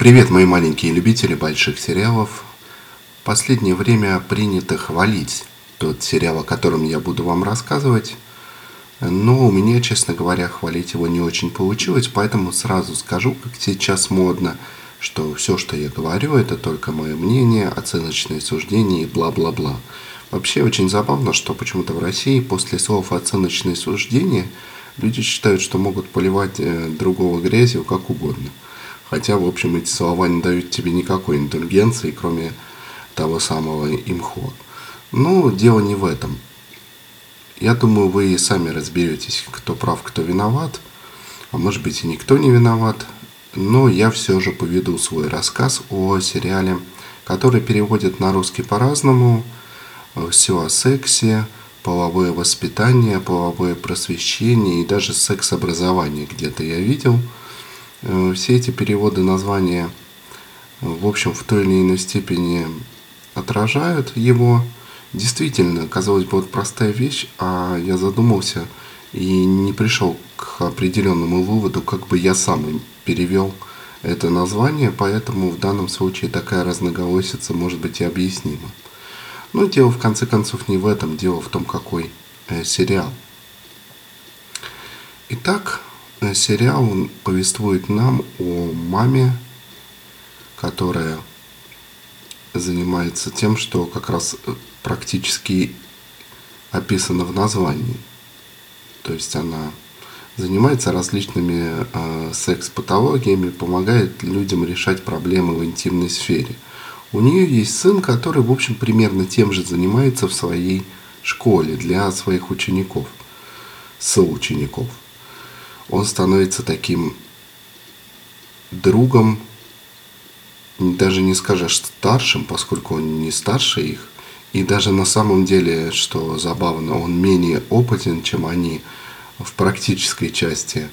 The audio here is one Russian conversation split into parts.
Привет, мои маленькие любители больших сериалов. Последнее время принято хвалить тот сериал, о котором я буду вам рассказывать. Но у меня, честно говоря, хвалить его не очень получилось, поэтому сразу скажу, как сейчас модно, что все, что я говорю, это только мое мнение, оценочные суждения и бла-бла-бла. Вообще очень забавно, что почему-то в России после слов «оценочные суждения» люди считают, что могут поливать э, другого грязью как угодно – Хотя, в общем, эти слова не дают тебе никакой индульгенции, кроме того самого имхо. Но дело не в этом. Я думаю, вы сами разберетесь, кто прав, кто виноват. А может быть и никто не виноват. Но я все же поведу свой рассказ о сериале, который переводят на русский по-разному. Все о сексе, половое воспитание, половое просвещение и даже секс-образование где-то я видел – все эти переводы названия, в общем, в той или иной степени отражают его. Действительно, казалось бы, вот простая вещь, а я задумался и не пришел к определенному выводу, как бы я сам перевел это название, поэтому в данном случае такая разноголосица может быть и объяснима. Но дело в конце концов не в этом, дело в том, какой э, сериал. Итак, Э, сериал повествует нам о маме, которая занимается тем, что как раз э, практически описано в названии. То есть она занимается различными э, секс-патологиями, помогает людям решать проблемы в интимной сфере. У нее есть сын, который, в общем, примерно тем же занимается в своей школе для своих учеников, соучеников он становится таким другом, даже не скажешь старшим, поскольку он не старше их, и даже на самом деле, что забавно, он менее опытен, чем они в практической части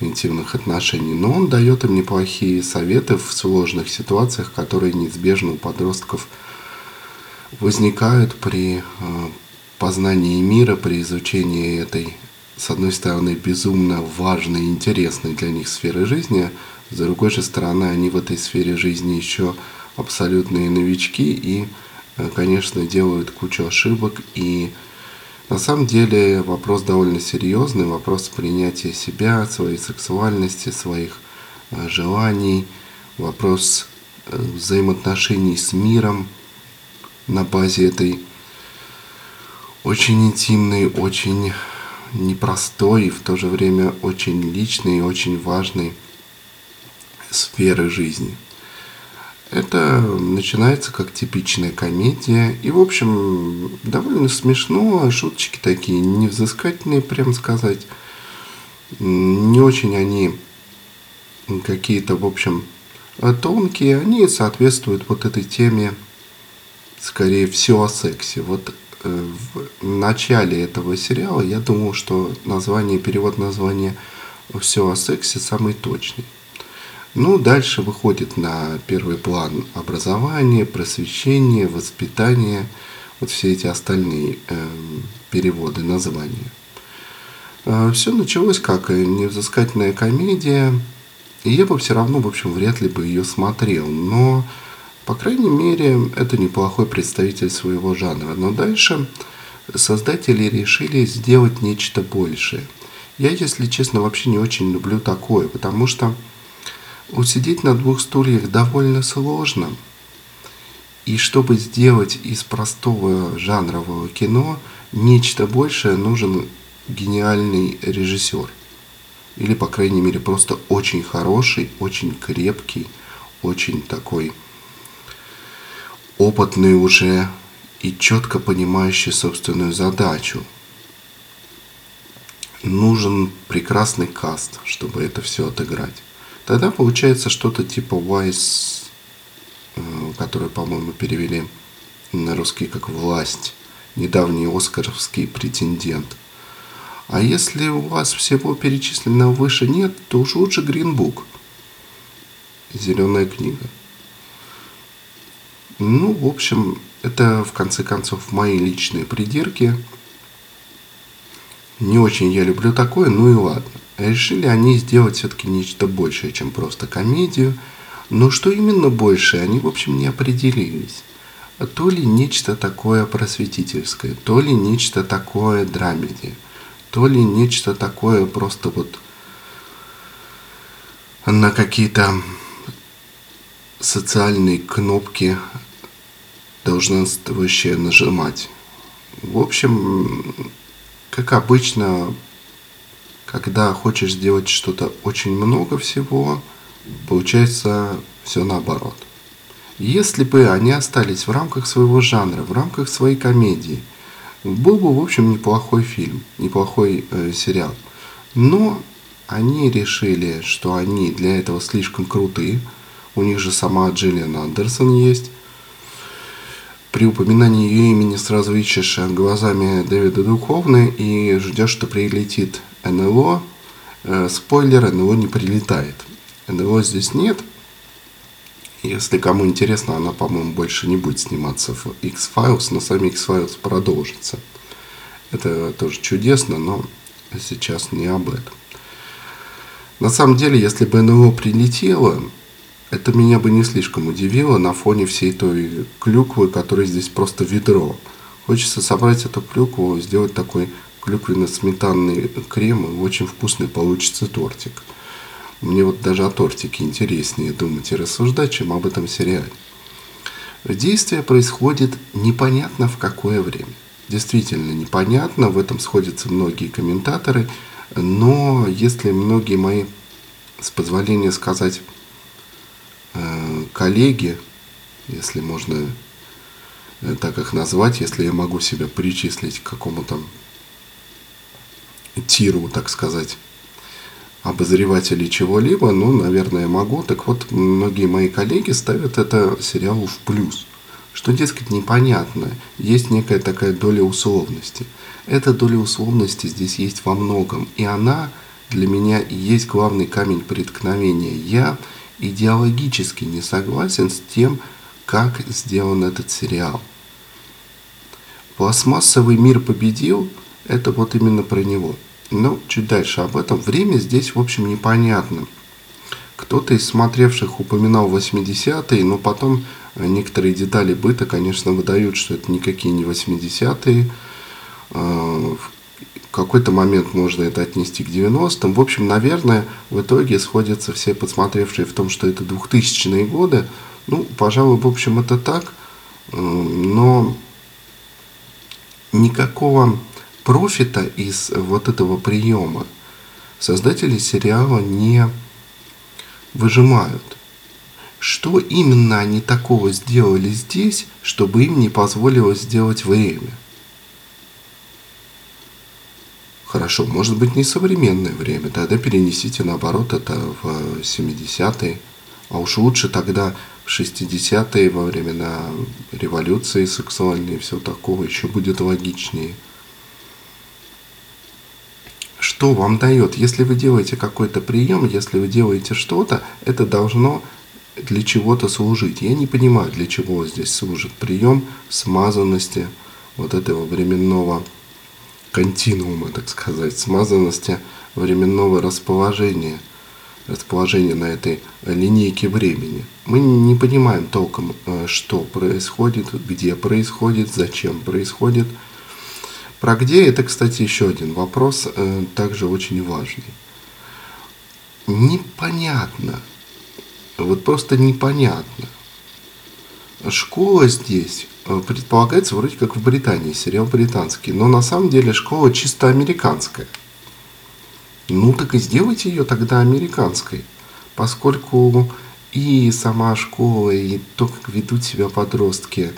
интимных отношений, но он дает им неплохие советы в сложных ситуациях, которые неизбежно у подростков возникают при э, познании мира, при изучении этой с одной стороны, безумно важной и интересной для них сферы жизни, с другой же стороны, они в этой сфере жизни еще абсолютные новички и, э, конечно, делают кучу ошибок. И на самом деле вопрос довольно серьезный, вопрос принятия себя, своей сексуальности, своих э, желаний, вопрос э, взаимоотношений с миром на базе этой очень интимной, очень непростой и в то же время очень личной и очень важной сферы жизни. Это начинается как типичная комедия. И, в общем, довольно смешно. Шуточки такие невзыскательные, прям сказать. Не очень они какие-то, в общем, тонкие. Они соответствуют вот этой теме, скорее, все о сексе. Вот в начале этого сериала я думал, что название, перевод названия «Все о сексе» самый точный. Ну, дальше выходит на первый план образование, просвещение, воспитание, вот все эти остальные э, переводы названия. Э, все началось как невзыскательная комедия, и я бы все равно, в общем, вряд ли бы ее смотрел, но по крайней мере, это неплохой представитель своего жанра. Но дальше создатели решили сделать нечто большее. Я, если честно, вообще не очень люблю такое, потому что усидеть на двух стульях довольно сложно. И чтобы сделать из простого жанрового кино нечто большее, нужен гениальный режиссер. Или, по крайней мере, просто очень хороший, очень крепкий, очень такой опытный уже и четко понимающий собственную задачу. Нужен прекрасный каст, чтобы это все отыграть. Тогда получается что-то типа Wise, э, который, по-моему, перевели на русский как «Власть», недавний оскаровский претендент. А если у вас всего перечисленного выше нет, то уж лучше Гринбук. Зеленая книга. Ну, в общем, это в конце концов мои личные придирки. Не очень я люблю такое, ну и ладно. Решили они сделать все-таки нечто большее, чем просто комедию. Но что именно больше, они, в общем, не определились. То ли нечто такое просветительское, то ли нечто такое драмеди, то ли нечто такое просто вот на какие-то социальные кнопки долженствующие нажимать. В общем, как обычно, когда хочешь сделать что-то очень много всего, получается все наоборот. Если бы они остались в рамках своего жанра, в рамках своей комедии, был бы, в общем, неплохой фильм, неплохой э, сериал. Но они решили, что они для этого слишком крутые. У них же сама Джиллиан Андерсон есть. При упоминании ее имени сразу ищешь глазами Дэвида Духовны и ждешь, что прилетит НЛО. Э, спойлер, НЛО не прилетает. НЛО здесь нет. Если кому интересно, она, по-моему, больше не будет сниматься в X-Files, но сами X-Files продолжится. Это тоже чудесно, но сейчас не об этом. На самом деле, если бы НЛО прилетело, это меня бы не слишком удивило на фоне всей той клюквы, которая здесь просто ведро. Хочется собрать эту клюкву, сделать такой клюквенно-сметанный крем, и очень вкусный получится тортик. Мне вот даже о тортике интереснее думать и рассуждать, чем об этом сериале. Действие происходит непонятно в какое время. Действительно непонятно, в этом сходятся многие комментаторы, но если многие мои, с позволения сказать, коллеги, если можно э, так их назвать, если я могу себя причислить к какому-то тиру, так сказать, обозревателей чего-либо, ну, наверное, могу. Так вот, многие мои коллеги ставят это сериалу в плюс. Что, дескать, непонятно. Есть некая такая доля условности. Эта доля условности здесь есть во многом. И она для меня и есть главный камень преткновения. Я идеологически не согласен с тем, как сделан этот сериал. Пластмассовый мир победил, это вот именно про него. Но чуть дальше об этом. Время здесь, в общем, непонятно. Кто-то из смотревших упоминал 80-е, но потом некоторые детали быта, конечно, выдают, что это никакие не 80-е какой-то момент можно это отнести к 90-м. В общем, наверное, в итоге сходятся все подсмотревшие в том, что это 2000-е годы. Ну, пожалуй, в общем, это так. Но никакого профита из вот этого приема создатели сериала не выжимают. Что именно они такого сделали здесь, чтобы им не позволило сделать время? Хорошо, может быть не современное время, тогда перенесите наоборот это в 70-е, а уж лучше тогда в 60-е во времена революции сексуальной и все такого еще будет логичнее. Что вам дает? Если вы делаете какой-то прием, если вы делаете что-то, это должно для чего-то служить. Я не понимаю, для чего здесь служит прием смазанности вот этого временного континуума, так сказать, смазанности временного расположения, расположения на этой линейке времени. Мы не понимаем толком, э, что происходит, где происходит, зачем происходит. Про где это, кстати, еще один вопрос, э, также очень важный. Непонятно, вот просто непонятно. Школа здесь предполагается вроде как в Британии, сериал британский, но на самом деле школа чисто американская. Ну так и сделайте ее тогда американской, поскольку и сама школа, и то, как ведут себя подростки,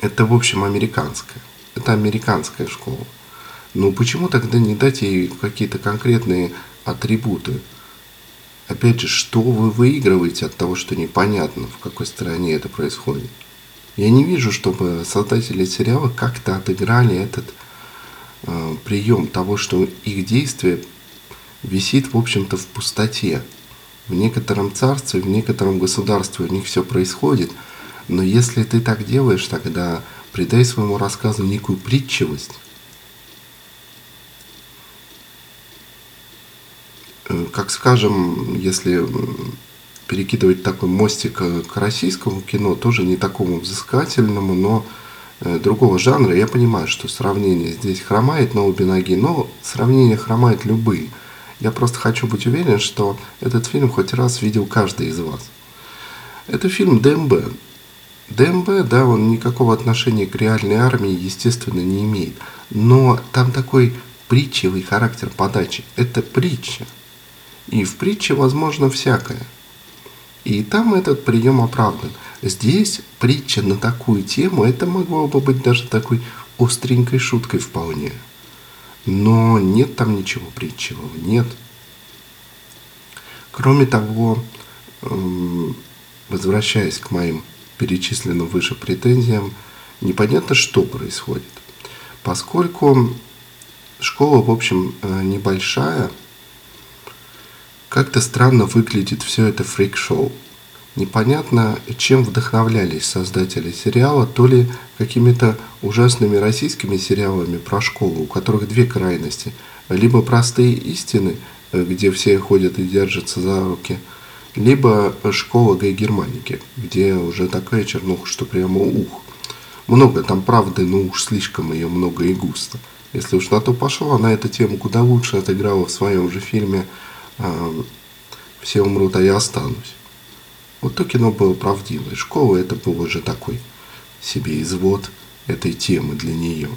это, в общем, американская. Это американская школа. Ну почему тогда не дать ей какие-то конкретные атрибуты? Опять же, что вы выигрываете от того, что непонятно, в какой стране это происходит? Я не вижу, чтобы создатели сериала как-то отыграли этот э, прием того, что их действие висит, в общем-то, в пустоте. В некотором царстве, в некотором государстве у них все происходит, но если ты так делаешь, тогда придай своему рассказу некую притчивость. Э, как скажем, если перекидывать такой мостик э, к российскому кино, тоже не такому взыскательному, но э, другого жанра. Я понимаю, что сравнение здесь хромает на обе ноги, но сравнение хромает любые. Я просто хочу быть уверен, что этот фильм хоть раз видел каждый из вас. Это фильм ДМБ. ДМБ, да, он никакого отношения к реальной армии, естественно, не имеет. Но там такой притчевый характер подачи. Это притча. И в притче возможно всякое. И там этот прием оправдан. Здесь притча на такую тему, это могло бы быть даже такой остренькой шуткой вполне. Но нет там ничего притчевого, нет. Кроме того, эм, возвращаясь к моим перечисленным выше претензиям, непонятно, что происходит. Поскольку школа, в общем, э, небольшая, как-то странно выглядит все это фрик-шоу. Непонятно, чем вдохновлялись создатели сериала, то ли какими-то ужасными российскими сериалами про школу, у которых две крайности. Либо простые истины, где все ходят и держатся за руки, либо школа гей-германики, где уже такая чернуха, что прямо ух. Много там правды, но уж слишком ее много и густо. Если уж на то пошло, она эту тему куда лучше отыграла в своем же фильме «Все умрут, а я останусь». Вот то кино было правдивое. Школа это был уже такой себе извод этой темы для нее.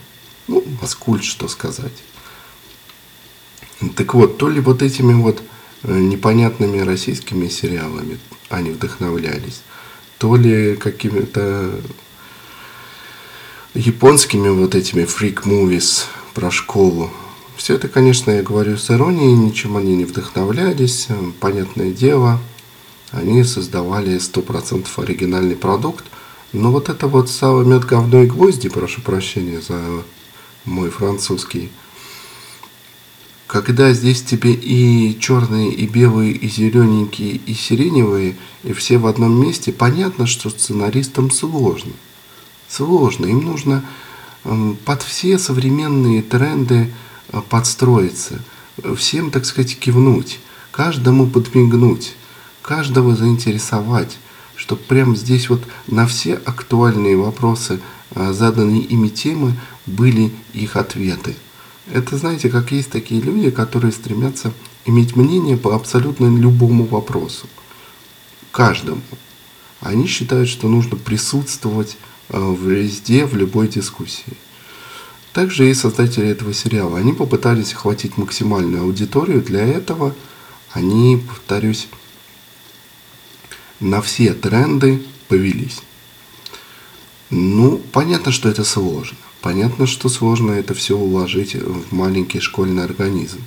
Ну, маскульт, что сказать. Так вот, то ли вот этими вот э, непонятными российскими сериалами они вдохновлялись, то ли какими-то японскими вот этими фрик-мувис про школу. Все это, конечно, я говорю с иронией, ничем они не вдохновлялись, э, понятное дело – они создавали 100% оригинальный продукт. Но вот это вот сало, мед, говно и гвозди, прошу прощения за мой французский, когда здесь тебе и черные, и белые, и зелененькие, и сиреневые, и все в одном месте, понятно, что сценаристам сложно. Сложно. Им нужно под все современные тренды подстроиться. Всем, так сказать, кивнуть. Каждому подмигнуть каждого заинтересовать, чтобы прямо здесь вот на все актуальные вопросы, а, заданные ими темы, были их ответы. Это, знаете, как есть такие люди, которые стремятся иметь мнение по абсолютно любому вопросу. Каждому. Они считают, что нужно присутствовать везде, в любой дискуссии. Также и создатели этого сериала. Они попытались охватить максимальную аудиторию. Для этого они, повторюсь, на все тренды повелись. Ну, понятно, что это сложно. Понятно, что сложно это все уложить в маленький школьный организм.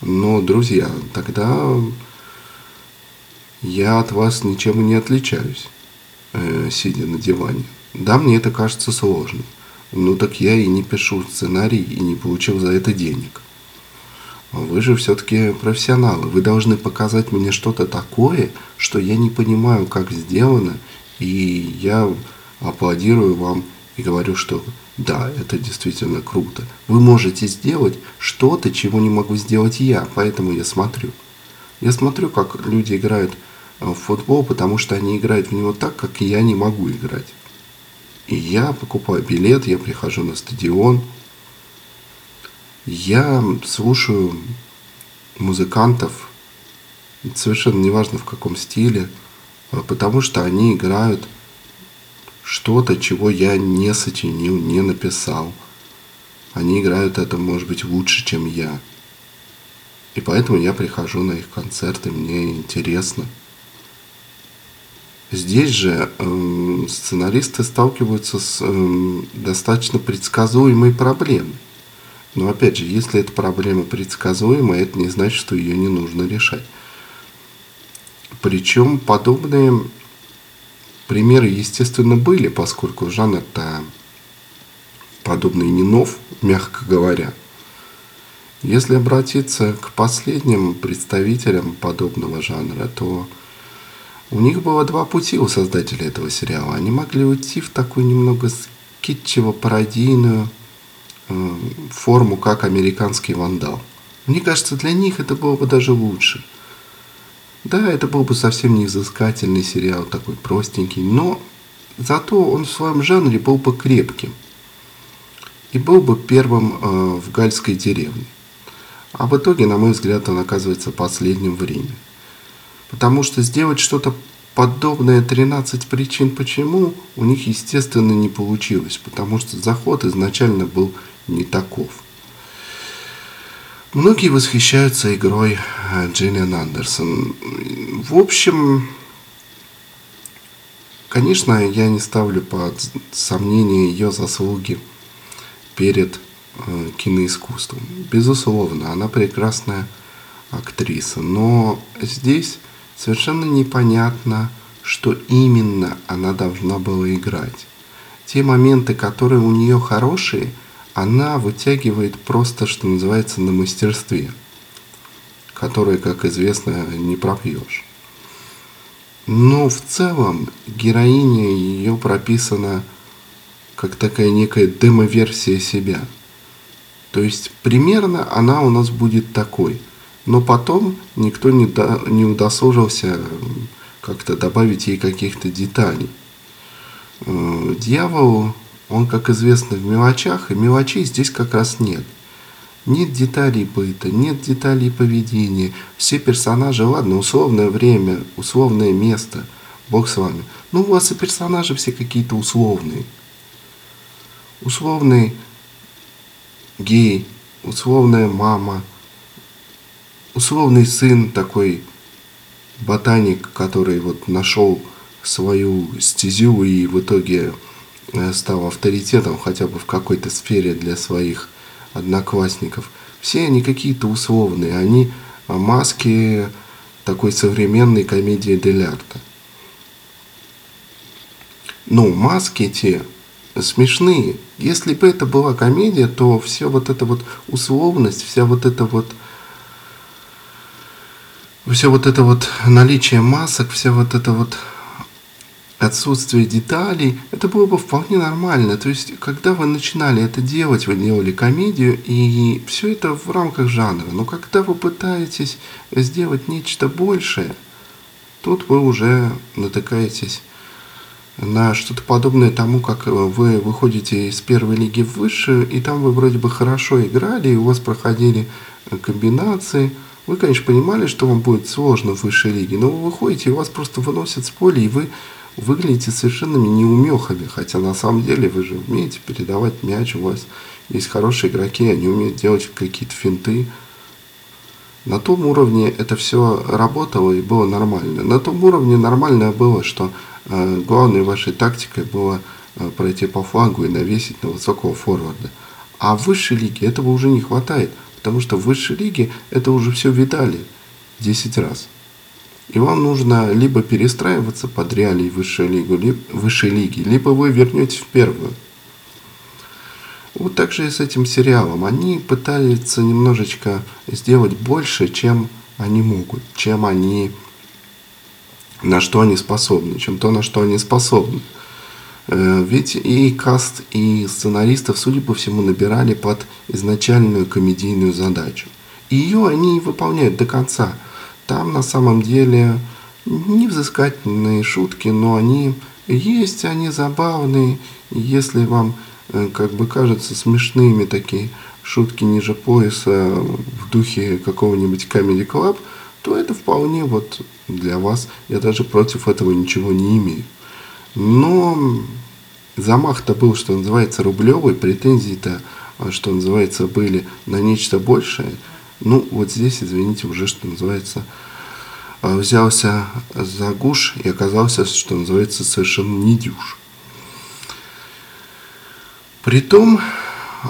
Но, друзья, тогда я от вас ничем не отличаюсь, э, сидя на диване. Да, мне это кажется сложным. Ну так я и не пишу сценарий и не получил за это денег. Вы же все-таки профессионалы. Вы должны показать мне что-то такое, что я не понимаю, как сделано, и я аплодирую вам и говорю, что да, это действительно круто. Вы можете сделать что-то, чего не могу сделать я, поэтому я смотрю. Я смотрю, как люди играют в футбол, потому что они играют в него так, как я не могу играть. И я покупаю билет, я прихожу на стадион, я слушаю музыкантов, совершенно неважно в каком стиле, а потому что они играют что-то, чего я не сочинил, не написал. Они играют это, может быть, лучше, чем я. И поэтому я прихожу на их концерты, мне интересно. Здесь же э, сценаристы сталкиваются с э, достаточно предсказуемой проблемой. Но опять же, если эта проблема предсказуема, это не значит, что ее не нужно решать. Причем подобные примеры, естественно, были, поскольку жанр-то подобный не нов, мягко говоря. Если обратиться к последним представителям подобного жанра, то у них было два пути у создателей этого сериала. Они могли уйти в такую немного скетчево-пародийную Э, форму как американский вандал. Мне кажется, для них это было бы даже лучше. Да, это был бы совсем не взыскательный сериал, такой простенький, но зато он в своем жанре был бы крепким. И был бы первым э, в гальской деревне. А в итоге, на мой взгляд, он оказывается последним в. Потому что сделать что-то подобное 13 причин почему у них, естественно, не получилось. Потому что заход изначально был не таков. Многие восхищаются игрой э, Джиллиан Андерсон. В общем, конечно, я не ставлю под сомнение ее заслуги перед э, киноискусством. Безусловно, она прекрасная актриса. Но здесь совершенно непонятно, что именно она должна была играть. Те моменты, которые у нее хорошие – она вытягивает просто, что называется, на мастерстве, которое, как известно, не пропьешь. Но в целом героиня ее прописана как такая некая демо-версия себя. То есть примерно она у нас будет такой. Но потом никто не, до, не удосужился как-то добавить ей каких-то деталей. Э, дьявол он, как известно, в мелочах, и мелочей здесь как раз нет. Нет деталей быта, нет деталей поведения. Все персонажи, ладно, условное время, условное место, бог с вами. Ну, у вас и персонажи все какие-то условные. Условный гей, условная мама, условный сын такой ботаник, который вот нашел свою стезю и в итоге Э, стал авторитетом хотя бы в какой-то сфере для своих одноклассников. Все они какие-то условные, они маски такой современной комедии дель арта. Но маски те смешные. Если бы это была комедия, то все вот эта вот условность, вся вот эта вот все вот это вот наличие масок, вся вот это вот отсутствие деталей, это было бы вполне нормально. То есть, когда вы начинали это делать, вы делали комедию, и все это в рамках жанра. Но когда вы пытаетесь сделать нечто большее, тут вы уже натыкаетесь на что-то подобное тому, как вы выходите из первой лиги в высшую, и там вы вроде бы хорошо играли, и у вас проходили комбинации. Вы, конечно, понимали, что вам будет сложно в высшей лиге, но вы выходите, и вас просто выносят с поля, и вы выглядите совершенными неумехами, хотя на самом деле вы же умеете передавать мяч, у вас есть хорошие игроки, они умеют делать какие-то финты. На том уровне это все работало и было нормально. На том уровне нормально было, что э, главной вашей тактикой было э, пройти по флангу и навесить на высокого форварда. А в высшей лиге этого уже не хватает, потому что в высшей лиге это уже все видали 10 раз. И вам нужно либо перестраиваться под реалии высшей лиги, либо, высшей лиги, либо вы вернетесь в первую. Вот так же и с этим сериалом. Они пытаются немножечко сделать больше, чем они могут, чем они, на что они способны, чем то, на что они способны. Э, ведь и каст, и сценаристов, судя по всему, набирали под изначальную комедийную задачу. И ее они выполняют до конца – там на самом деле невзыскательные шутки, но они есть, они забавные. Если вам э, как бы кажется смешными такие шутки ниже пояса в духе какого-нибудь Comedy Club, то это вполне вот для вас. Я даже против этого ничего не имею. Но замах-то был, что называется, рублевый, претензии-то, а, что называется, были на нечто большее – ну, вот здесь, извините, уже, что называется, а, взялся за гуш и оказался, что называется, совершенно не дюш. Притом,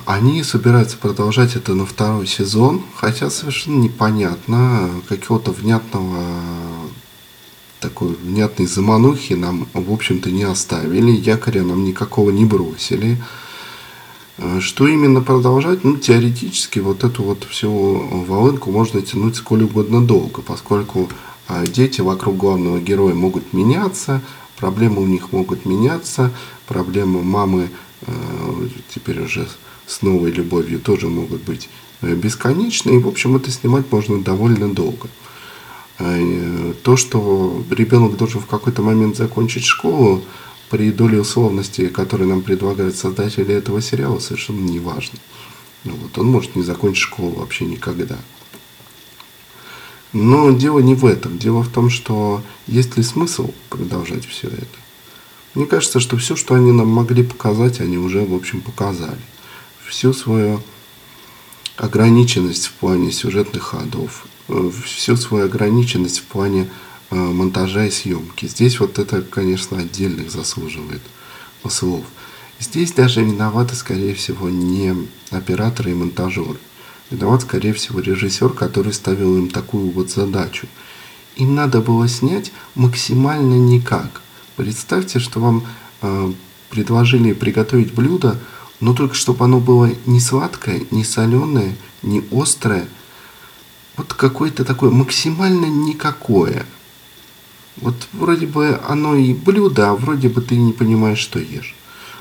они собираются продолжать это на второй сезон, хотя совершенно непонятно, какого-то внятного такой внятной заманухи нам, в общем-то, не оставили, якоря нам никакого не бросили. Э, что именно продолжать? Ну, теоретически вот эту вот всю волынку можно тянуть сколь угодно долго, поскольку э, дети вокруг главного героя могут меняться, проблемы у них могут меняться, проблемы мамы э, теперь уже с новой любовью тоже могут быть бесконечны, и, в общем, это снимать можно довольно долго. Э, то, что ребенок должен в какой-то момент закончить школу, при доле условности, которые нам предлагают создатели этого сериала, совершенно не важно. Ну, вот он может не закончить школу вообще никогда. Но дело не в этом. Дело в том, что есть ли смысл продолжать все это. Мне кажется, что все, что они нам могли показать, они уже, в общем, показали. Всю свою ограниченность в плане сюжетных ходов, э, всю свою ограниченность в плане э, монтажа и съемки. Здесь вот это, конечно, отдельных заслуживает слов. Здесь даже виноваты, скорее всего, не операторы и монтажеры. Виноват, скорее всего, режиссер, который ставил им такую вот задачу. Им надо было снять максимально никак. Представьте, что вам э, предложили приготовить блюдо, но только чтобы оно было не сладкое, не соленое, не острое. Вот какое-то такое максимально никакое. Вот вроде бы оно и блюдо, а вроде бы ты не понимаешь, что ешь.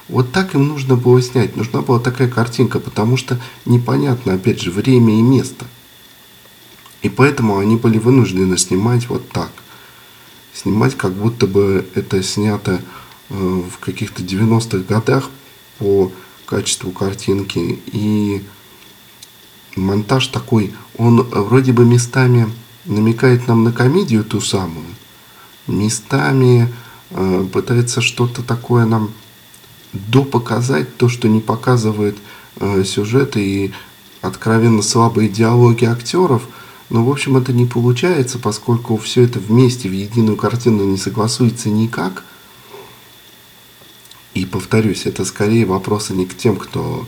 Вот так им нужно было снять. Нужна была такая картинка, потому что непонятно, опять же, время и место. И поэтому они были вынуждены снимать вот так. Снимать, как будто бы это снято э, в каких-то 90-х годах по качеству картинки. И монтаж такой, он вроде бы местами намекает нам на комедию ту самую, местами э, пытается что-то такое нам допоказать то, что не показывает э, сюжет и откровенно слабые диалоги актеров. Но, в общем, это не получается, поскольку все это вместе в единую картину не согласуется никак. И повторюсь, это скорее вопросы не к тем, кто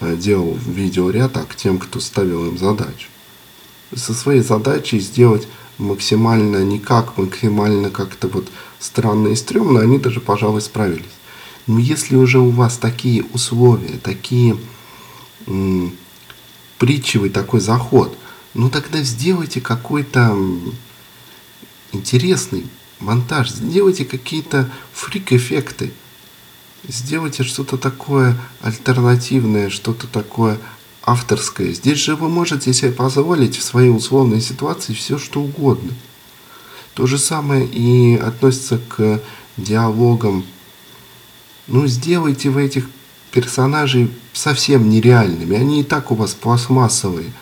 э, делал видеоряд, а к тем, кто ставил им задачу. Со своей задачей сделать максимально никак, максимально как-то вот странно и стрёмно, они даже, пожалуй, справились. Но если уже у вас такие условия, такие м, притчевый такой заход, ну тогда сделайте какой-то интересный монтаж, сделайте какие-то фрик-эффекты, сделайте что-то такое альтернативное, что-то такое авторское. Здесь же вы можете себе позволить в своей условной ситуации все, что угодно. То же самое и относится к диалогам ну, сделайте вы этих персонажей совсем нереальными. Они и так у вас пластмассовые.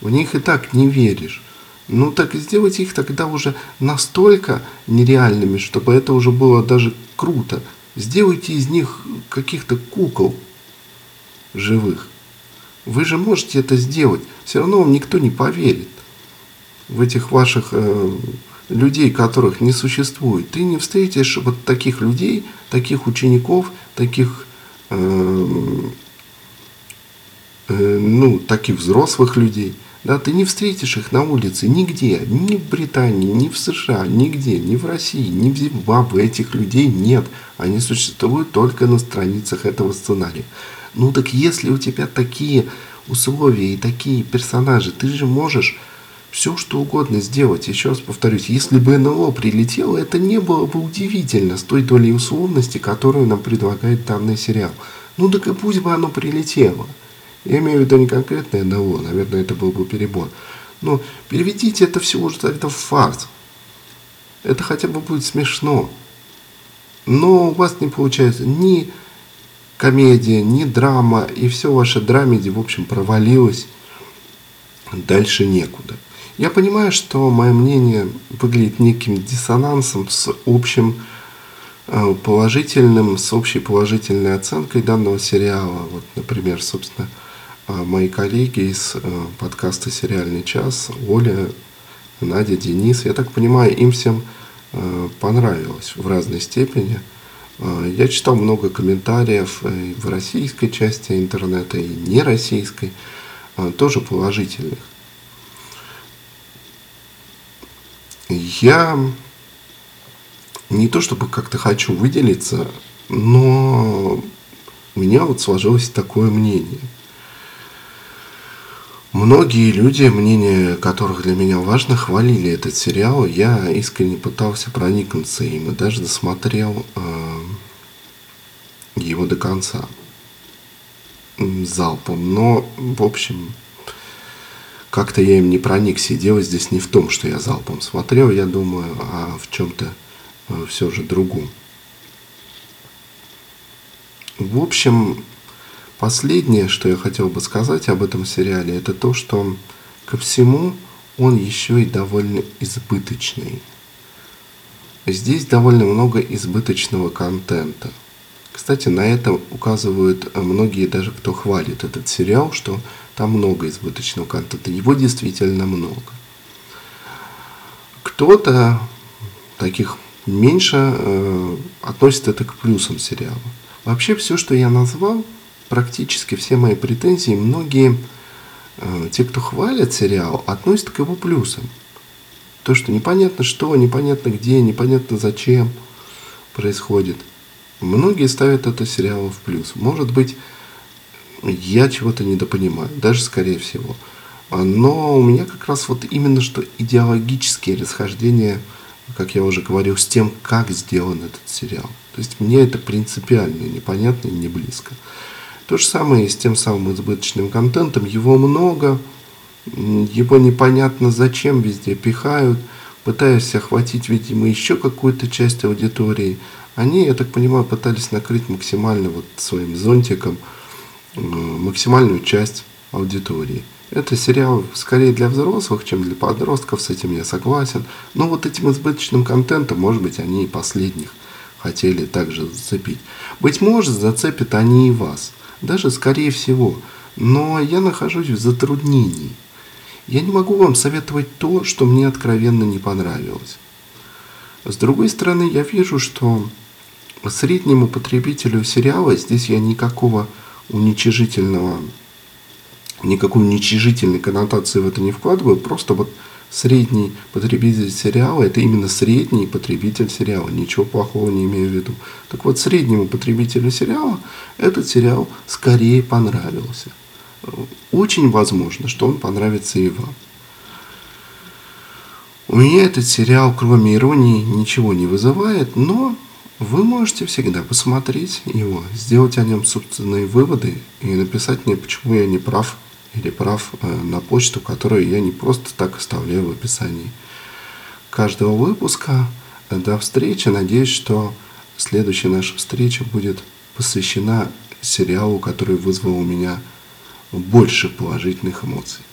В них и так не веришь. Ну так сделайте их тогда уже настолько нереальными, чтобы это уже было даже круто. Сделайте из них каких-то кукол живых. Вы же можете это сделать. Все равно вам никто не поверит в этих ваших э, людей, которых не существует, ты не встретишь вот таких людей, таких учеников, таких, э, э, ну, таких взрослых людей. Да, ты не встретишь их на улице нигде, ни в Британии, ни в США, нигде, ни в России, ни в Зимбабве. Этих людей нет. Они существуют только на страницах этого сценария. Ну так если у тебя такие условия и такие персонажи, ты же можешь все что угодно сделать. Еще раз повторюсь, если бы НЛО прилетело, это не было бы удивительно с той долей условности, которую нам предлагает данный сериал. Ну так и пусть бы оно прилетело. Я имею в виду не конкретное НЛО, наверное, это был бы перебор. Но переведите это все уже тогда в фарс. Это хотя бы будет смешно. Но у вас не получается ни комедия, ни драма, и все ваше драмеди, в общем, провалилось. Дальше некуда. Я понимаю, что мое мнение выглядит неким диссонансом с общим э, положительным, с общей положительной оценкой данного сериала. Вот, например, собственно, мои коллеги из э, подкаста «Сериальный час», Оля, Надя, Денис, я так понимаю, им всем понравилось в разной степени. Я читал много комментариев и в российской части интернета, и не российской, тоже положительных. Я не то чтобы как-то хочу выделиться, но у меня вот сложилось такое мнение. Многие люди, мнение которых для меня важно, хвалили этот сериал. Я искренне пытался проникнуться им и даже досмотрел э, его до конца залпом. Но, в общем, как-то я им не проникся. Дело здесь не в том, что я залпом смотрел, я думаю, а в чем-то э, все же другом. В общем, последнее, что я хотел бы сказать об этом сериале, это то, что ко всему он еще и довольно избыточный. Здесь довольно много избыточного контента. Кстати, на это указывают многие, даже кто хвалит этот сериал, что там много избыточного контента. Его действительно много. Кто-то таких меньше э, относит это к плюсам сериала. Вообще все, что я назвал, практически все мои претензии, многие э, те, кто хвалят сериал, относят к его плюсам. То, что непонятно что, непонятно где, непонятно зачем происходит. Многие ставят это сериал в плюс. Может быть, я чего-то недопонимаю, даже скорее всего. Но у меня как раз вот именно что идеологические расхождения, как я уже говорил, с тем, как сделан этот сериал. То есть мне это принципиально непонятно и не близко. То же самое и с тем самым избыточным контентом. Его много, его непонятно зачем везде пихают, пытаясь охватить, видимо, еще какую-то часть аудитории. Они, я так понимаю, пытались накрыть максимально вот своим зонтиком максимальную часть аудитории. Это сериал скорее для взрослых, чем для подростков, с этим я согласен. Но вот этим избыточным контентом, может быть, они и последних хотели также зацепить. Быть может, зацепят они и вас. Даже скорее всего. Но я нахожусь в затруднении. Я не могу вам советовать то, что мне откровенно не понравилось. С другой стороны, я вижу, что среднему потребителю сериала здесь я никакого уничижительного, никакой уничижительной коннотации в это не вкладываю, просто вот средний потребитель сериала – это именно средний потребитель сериала. Ничего плохого не имею в виду. Так вот, среднему потребителю сериала этот сериал скорее понравился. Очень возможно, что он понравится и вам. У меня этот сериал, кроме иронии, ничего не вызывает, но вы можете всегда посмотреть его, сделать о нем собственные выводы и написать мне, почему я не прав или прав э, на почту, которую я не просто так оставляю в описании каждого выпуска. До встречи. Надеюсь, что следующая наша встреча будет посвящена сериалу, который вызвал у меня больше положительных эмоций.